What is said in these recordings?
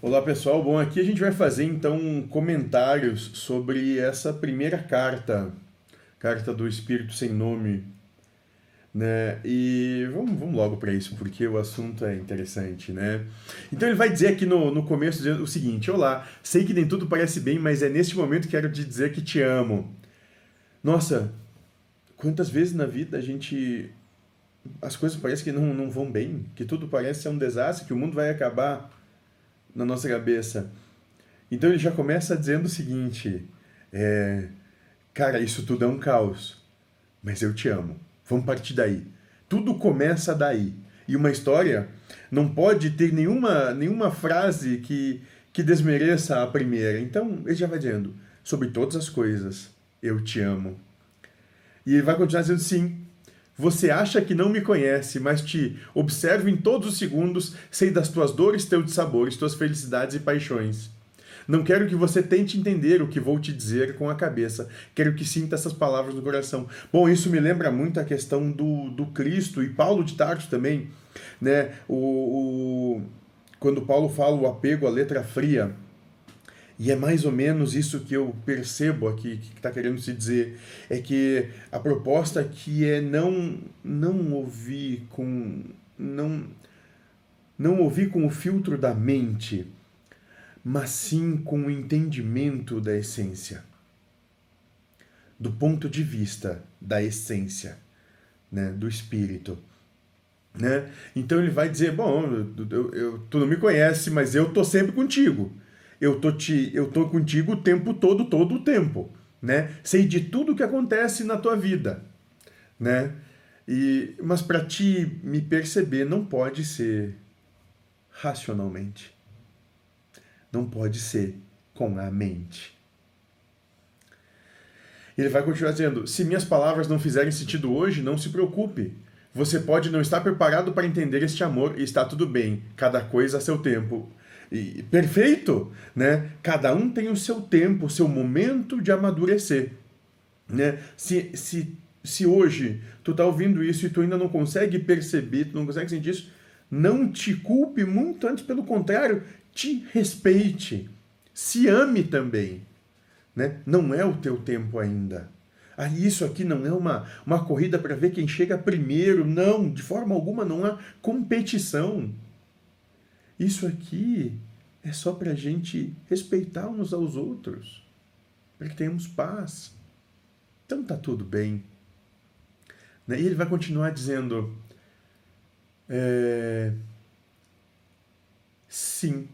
Olá pessoal, bom, aqui a gente vai fazer então comentários sobre essa primeira carta, carta do Espírito Sem Nome, né? E vamos, vamos logo para isso, porque o assunto é interessante, né? Então ele vai dizer aqui no, no começo o seguinte: Olá, sei que nem tudo parece bem, mas é neste momento que quero te dizer que te amo. Nossa, quantas vezes na vida a gente. As coisas parecem que não, não vão bem, que tudo parece ser um desastre, que o mundo vai acabar na nossa cabeça. Então ele já começa dizendo o seguinte: é, cara, isso tudo é um caos, mas eu te amo. Vamos partir daí. Tudo começa daí. E uma história não pode ter nenhuma, nenhuma frase que, que desmereça a primeira. Então ele já vai dizendo: sobre todas as coisas, eu te amo. E ele vai continuar dizendo: sim, você acha que não me conhece, mas te observo em todos os segundos, sei das tuas dores, teus sabores, tuas felicidades e paixões. Não quero que você tente entender o que vou te dizer com a cabeça. Quero que sinta essas palavras no coração. Bom, isso me lembra muito a questão do, do Cristo e Paulo de Tarso também. Né? O, o, quando Paulo fala o apego à letra fria, e é mais ou menos isso que eu percebo aqui, que está querendo se dizer. É que a proposta aqui é não, não ouvir com. Não, não ouvir com o filtro da mente, mas sim com o entendimento da essência. Do ponto de vista da essência, né, do espírito. Né? Então ele vai dizer: Bom, eu, eu, tu não me conhece, mas eu tô sempre contigo eu tô te eu tô contigo o tempo todo, todo o tempo, né? Sei de tudo que acontece na tua vida, né? E mas para ti me perceber não pode ser racionalmente. Não pode ser com a mente. Ele vai continuar dizendo: se minhas palavras não fizerem sentido hoje, não se preocupe. Você pode não estar preparado para entender este amor e está tudo bem, cada coisa a seu tempo. Perfeito, né? Cada um tem o seu tempo, o seu momento de amadurecer, né? Se, se, se hoje tu tá ouvindo isso e tu ainda não consegue perceber, tu não consegue sentir isso, não te culpe muito, antes pelo contrário, te respeite, se ame também, né? Não é o teu tempo ainda. Ah, isso aqui não é uma, uma corrida para ver quem chega primeiro. Não, de forma alguma não há competição. Isso aqui é só para a gente respeitar uns aos outros, para que tenhamos paz. Então tá tudo bem. Né? E ele vai continuar dizendo: é, sim,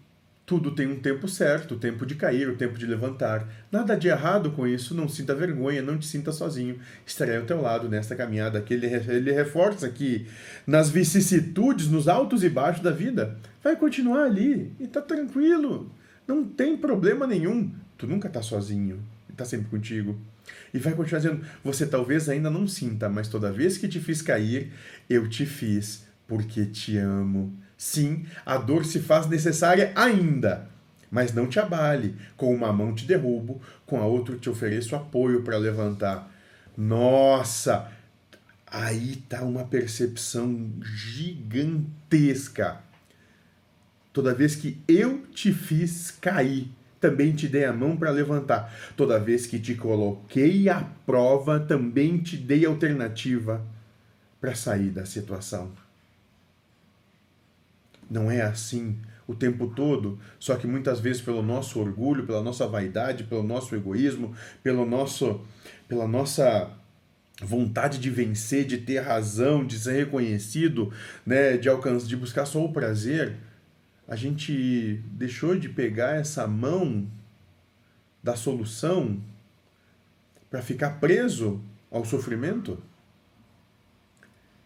tudo tem um tempo certo, o tempo de cair, o tempo de levantar. Nada de errado com isso, não sinta vergonha, não te sinta sozinho. Estarei ao teu lado nesta caminhada. Aqui ele, ele reforça que nas vicissitudes, nos altos e baixos da vida, vai continuar ali e tá tranquilo. Não tem problema nenhum. Tu nunca tá sozinho, está sempre contigo. E vai continuar dizendo: você talvez ainda não sinta, mas toda vez que te fiz cair, eu te fiz porque te amo Sim, a dor se faz necessária ainda, mas não te abale. Com uma mão te derrubo, com a outra te ofereço apoio para levantar. Nossa, aí está uma percepção gigantesca. Toda vez que eu te fiz cair, também te dei a mão para levantar. Toda vez que te coloquei à prova, também te dei alternativa para sair da situação. Não é assim o tempo todo, só que muitas vezes pelo nosso orgulho, pela nossa vaidade, pelo nosso egoísmo, pelo nosso, pela nossa vontade de vencer, de ter razão, de ser reconhecido, né, de alcançar, de buscar só o prazer, a gente deixou de pegar essa mão da solução para ficar preso ao sofrimento?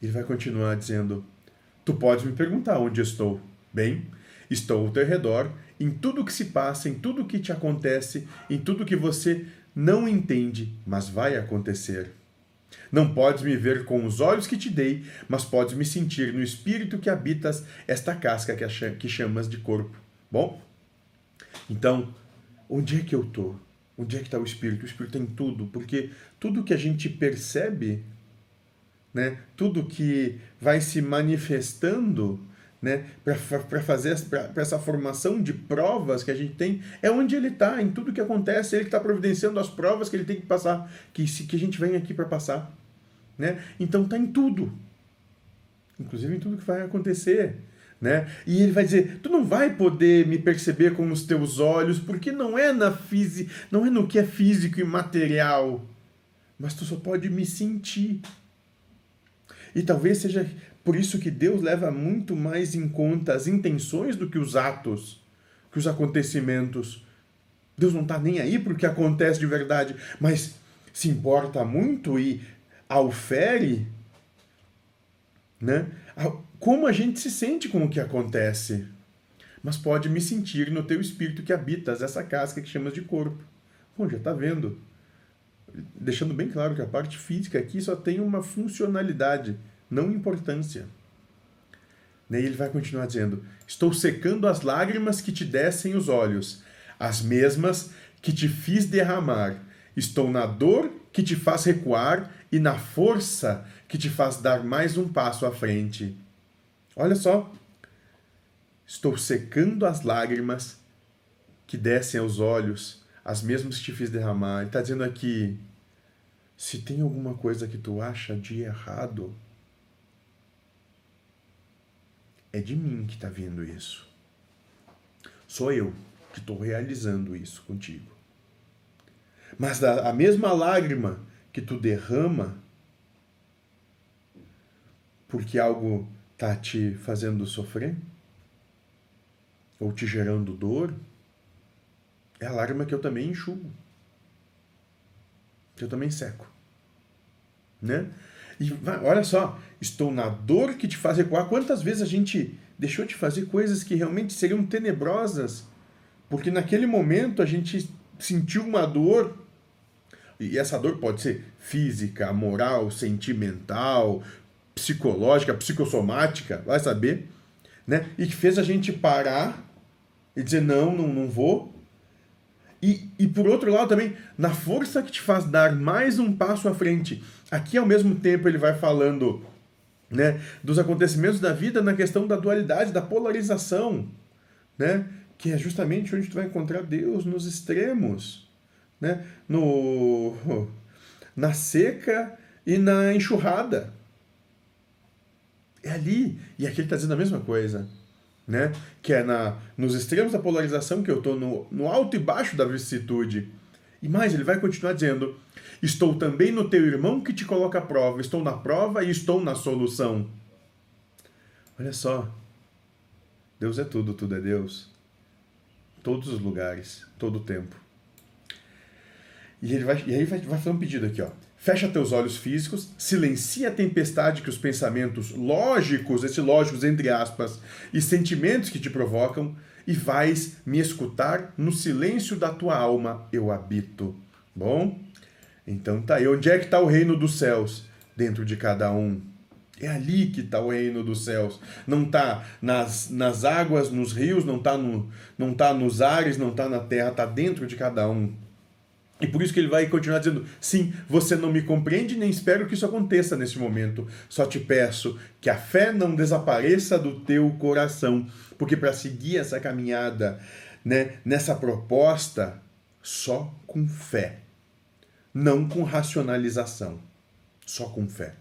Ele vai continuar dizendo: Tu podes me perguntar onde estou. Bem, estou ao teu redor, em tudo que se passa, em tudo que te acontece, em tudo que você não entende, mas vai acontecer. Não podes me ver com os olhos que te dei, mas podes me sentir no espírito que habitas esta casca que chamas de corpo. Bom, então, onde é que eu estou? Onde é que está o espírito? O espírito tem tudo, porque tudo que a gente percebe né? Tudo que vai se manifestando né, para fazer essa formação de provas que a gente tem, é onde ele está, em tudo que acontece, ele está providenciando as provas que ele tem que passar, que, que a gente vem aqui para passar. Né? Então está em tudo, inclusive em tudo que vai acontecer. Né? E ele vai dizer: tu não vai poder me perceber com os teus olhos, porque não é na física, não é no que é físico e material, mas tu só pode me sentir. E talvez seja por isso que Deus leva muito mais em conta as intenções do que os atos, que os acontecimentos. Deus não está nem aí para o que acontece de verdade, mas se importa muito e aufere né, como a gente se sente com o que acontece. Mas pode me sentir no teu espírito que habitas essa casca que chamas de corpo. Bom, já está vendo. Deixando bem claro que a parte física aqui só tem uma funcionalidade não importância. E ele vai continuar dizendo: Estou secando as lágrimas que te descem os olhos, as mesmas que te fiz derramar. Estou na dor que te faz recuar e na força que te faz dar mais um passo à frente. Olha só. Estou secando as lágrimas que descem aos olhos, as mesmas que te fiz derramar. Ele está dizendo aqui: se tem alguma coisa que tu acha de errado, é de mim que está vindo isso. Sou eu que estou realizando isso contigo. Mas a, mesma lágrima que tu derrama porque algo está te fazendo sofrer ou te gerando dor, é a lágrima que eu também enxugo, que eu também seco, né? E olha só, estou na dor que te faz recuar. Quantas vezes a gente deixou de fazer coisas que realmente seriam tenebrosas, porque naquele momento a gente sentiu uma dor, e essa dor pode ser física, moral, sentimental, psicológica, psicossomática, vai saber, né? E que fez a gente parar e dizer: não, não, não vou, e, e por outro lado também, na força que te faz dar mais um passo à frente. Aqui, ao mesmo tempo, ele vai falando né, dos acontecimentos da vida na questão da dualidade, da polarização, né, que é justamente onde tu vai encontrar Deus nos extremos, né, no, na seca e na enxurrada. É ali. E aqui ele está dizendo a mesma coisa né? Que é na, nos extremos da polarização que eu estou no, no alto e baixo da vicissitude. E mais, ele vai continuar dizendo: Estou também no teu irmão que te coloca à prova. Estou na prova e estou na solução. Olha só. Deus é tudo, tudo é Deus. Todos os lugares, todo o tempo. E, ele vai, e aí vai, vai fazer um pedido aqui, ó. Fecha teus olhos físicos, silencia a tempestade que os pensamentos lógicos, esses lógicos entre aspas, e sentimentos que te provocam, e vais me escutar no silêncio da tua alma eu habito. Bom? Então tá aí. Onde é que está o reino dos céus? Dentro de cada um. É ali que está o reino dos céus. Não está nas, nas águas, nos rios, não está no, não tá nos ares, não está na terra, está dentro de cada um. E por isso que ele vai continuar dizendo: sim, você não me compreende, nem espero que isso aconteça nesse momento. Só te peço que a fé não desapareça do teu coração, porque para seguir essa caminhada, né, nessa proposta, só com fé, não com racionalização, só com fé.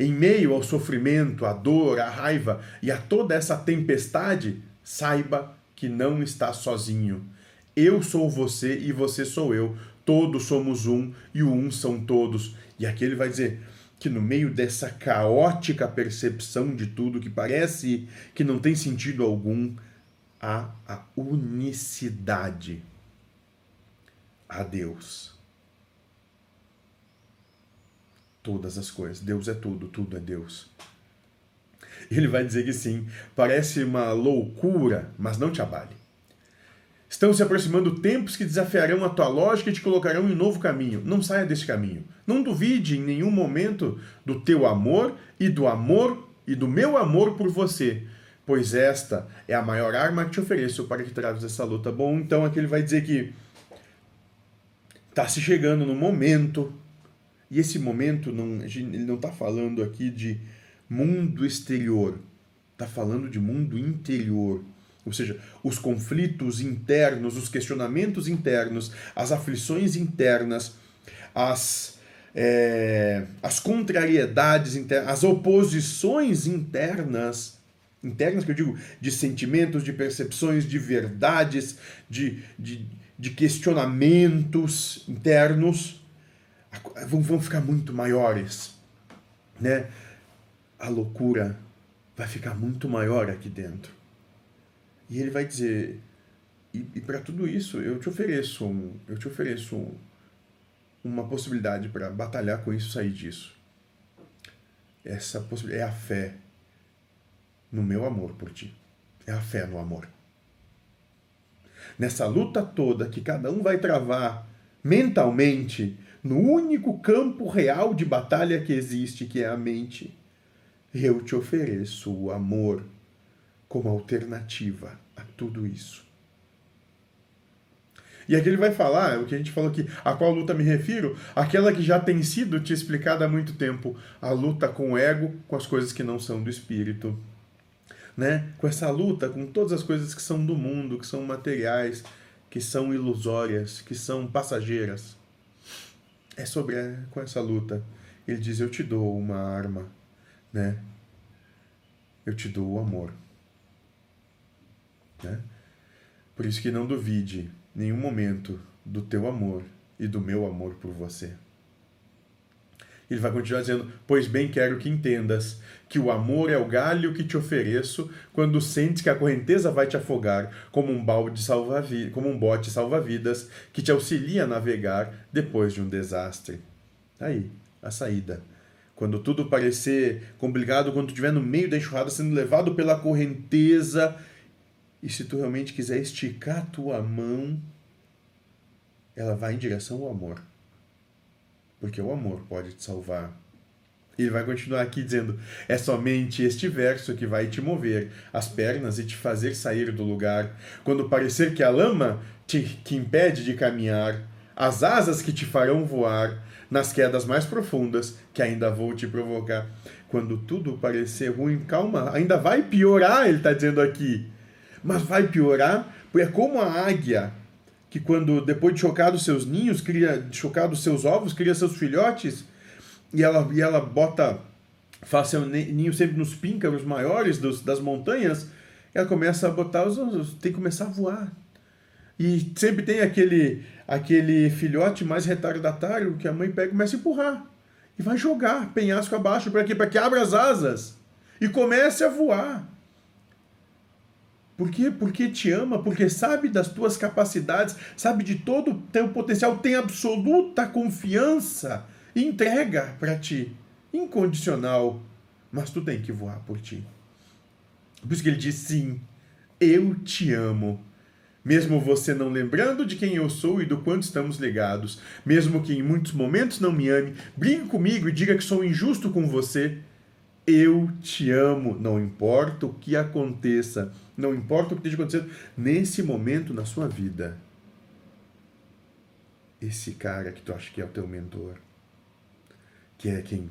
Em meio ao sofrimento, à dor, à raiva e a toda essa tempestade, saiba que não está sozinho eu sou você e você sou eu. Todos somos um e o um são todos. E aqui ele vai dizer que no meio dessa caótica percepção de tudo que parece que não tem sentido algum, há a unicidade a Deus. Todas as coisas. Deus é tudo, tudo é Deus. Ele vai dizer que sim, parece uma loucura, mas não te abale. Estão se aproximando tempos que desafiarão a tua lógica e te colocarão em novo caminho. Não saia desse caminho. Não duvide em nenhum momento do teu amor e do amor e do meu amor por você, pois esta é a maior arma que te ofereço para que traves essa luta. Bom, então aqui ele vai dizer que está se chegando no momento, e esse momento, não, ele não está falando aqui de mundo exterior, Está falando de mundo interior. Ou seja, os conflitos internos, os questionamentos internos, as aflições internas, as, é, as contrariedades internas, as oposições internas, internas que eu digo, de sentimentos, de percepções, de verdades, de, de, de questionamentos internos, vão, vão ficar muito maiores. Né? A loucura vai ficar muito maior aqui dentro. E ele vai dizer: e, e para tudo isso eu te ofereço, um, eu te ofereço um, uma possibilidade para batalhar com isso, sair disso. Essa possibilidade é a fé no meu amor por ti. É a fé no amor. Nessa luta toda que cada um vai travar mentalmente no único campo real de batalha que existe, que é a mente, eu te ofereço o amor como alternativa a tudo isso. E aqui ele vai falar, o que a gente falou aqui, a qual luta me refiro? Aquela que já tem sido te explicada há muito tempo, a luta com o ego, com as coisas que não são do espírito. Né? Com essa luta com todas as coisas que são do mundo, que são materiais, que são ilusórias, que são passageiras é sobre com essa luta. Ele diz: Eu te dou uma arma, né? Eu te dou o amor. Né? Por isso que não duvide nenhum momento do teu amor e do meu amor por você. Ele vai continuar dizendo: Pois bem, quero que entendas que o amor é o galho que te ofereço quando sentes que a correnteza vai te afogar, como um balde salva como um bote salva-vidas que te auxilia a navegar depois de um desastre. Aí, a saída. Quando tudo parecer complicado, quando estiver no meio da enxurrada sendo levado pela correnteza, e se tu realmente quiser esticar a tua mão, ela vai em direção ao amor porque o amor pode te salvar. Ele vai continuar aqui dizendo: é somente este verso que vai te mover as pernas e te fazer sair do lugar. Quando parecer que a lama te que impede de caminhar, as asas que te farão voar nas quedas mais profundas que ainda vou te provocar. Quando tudo parecer ruim, calma, ainda vai piorar, ele está dizendo aqui. Mas vai piorar, porque é como a águia que quando depois de chocar os seus ninhos, cria, de chocar os seus ovos, cria seus filhotes, e ela, e ela bota, faz seu ninho sempre nos píncaros maiores dos, das montanhas, ela começa a botar os, os tem que começar a voar. E sempre tem aquele aquele filhote mais retardatário que a mãe pega e começa a empurrar. E vai jogar penhasco abaixo para quê? Para que abra as asas e comece a voar. Por quê? Porque te ama, porque sabe das tuas capacidades, sabe de todo o teu potencial, tem absoluta confiança e entrega para ti, incondicional. Mas tu tem que voar por ti. Por isso que ele diz: sim, eu te amo. Mesmo você não lembrando de quem eu sou e do quanto estamos ligados, mesmo que em muitos momentos não me ame, brigue comigo e diga que sou injusto com você, eu te amo, não importa o que aconteça não importa o que esteja acontecendo nesse momento na sua vida. Esse cara que tu acha que é o teu mentor, que é quem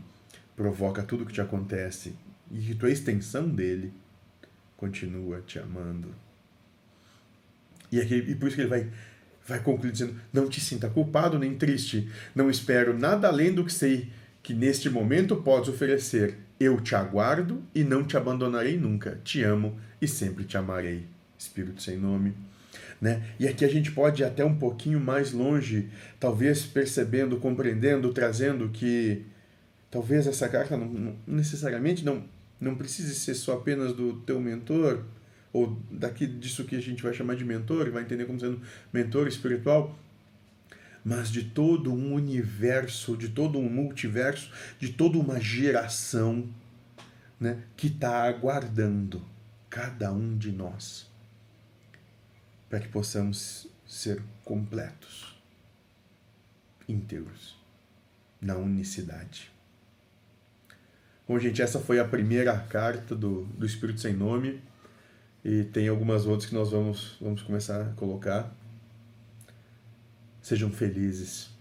provoca tudo que te acontece e que tu é extensão dele, continua te amando. E, aqui, e por isso que ele vai, vai concluir dizendo: Não te sinta culpado nem triste, não espero nada além do que sei que neste momento podes oferecer. Eu te aguardo e não te abandonarei nunca. Te amo e sempre te amarei. Espírito sem nome. Né? E aqui a gente pode ir até um pouquinho mais longe, talvez percebendo, compreendendo, trazendo que talvez essa carta não, não, necessariamente não, não precise ser só apenas do teu mentor, ou daqui disso que a gente vai chamar de mentor, vai entender como sendo mentor espiritual, mas de todo um universo, de todo um multiverso, de toda uma geração né, que está aguardando cada um de nós para que possamos ser completos, íntegros, na unicidade. Bom, gente, essa foi a primeira carta do, do Espírito Sem Nome e tem algumas outras que nós vamos, vamos começar a colocar. Sejam felizes.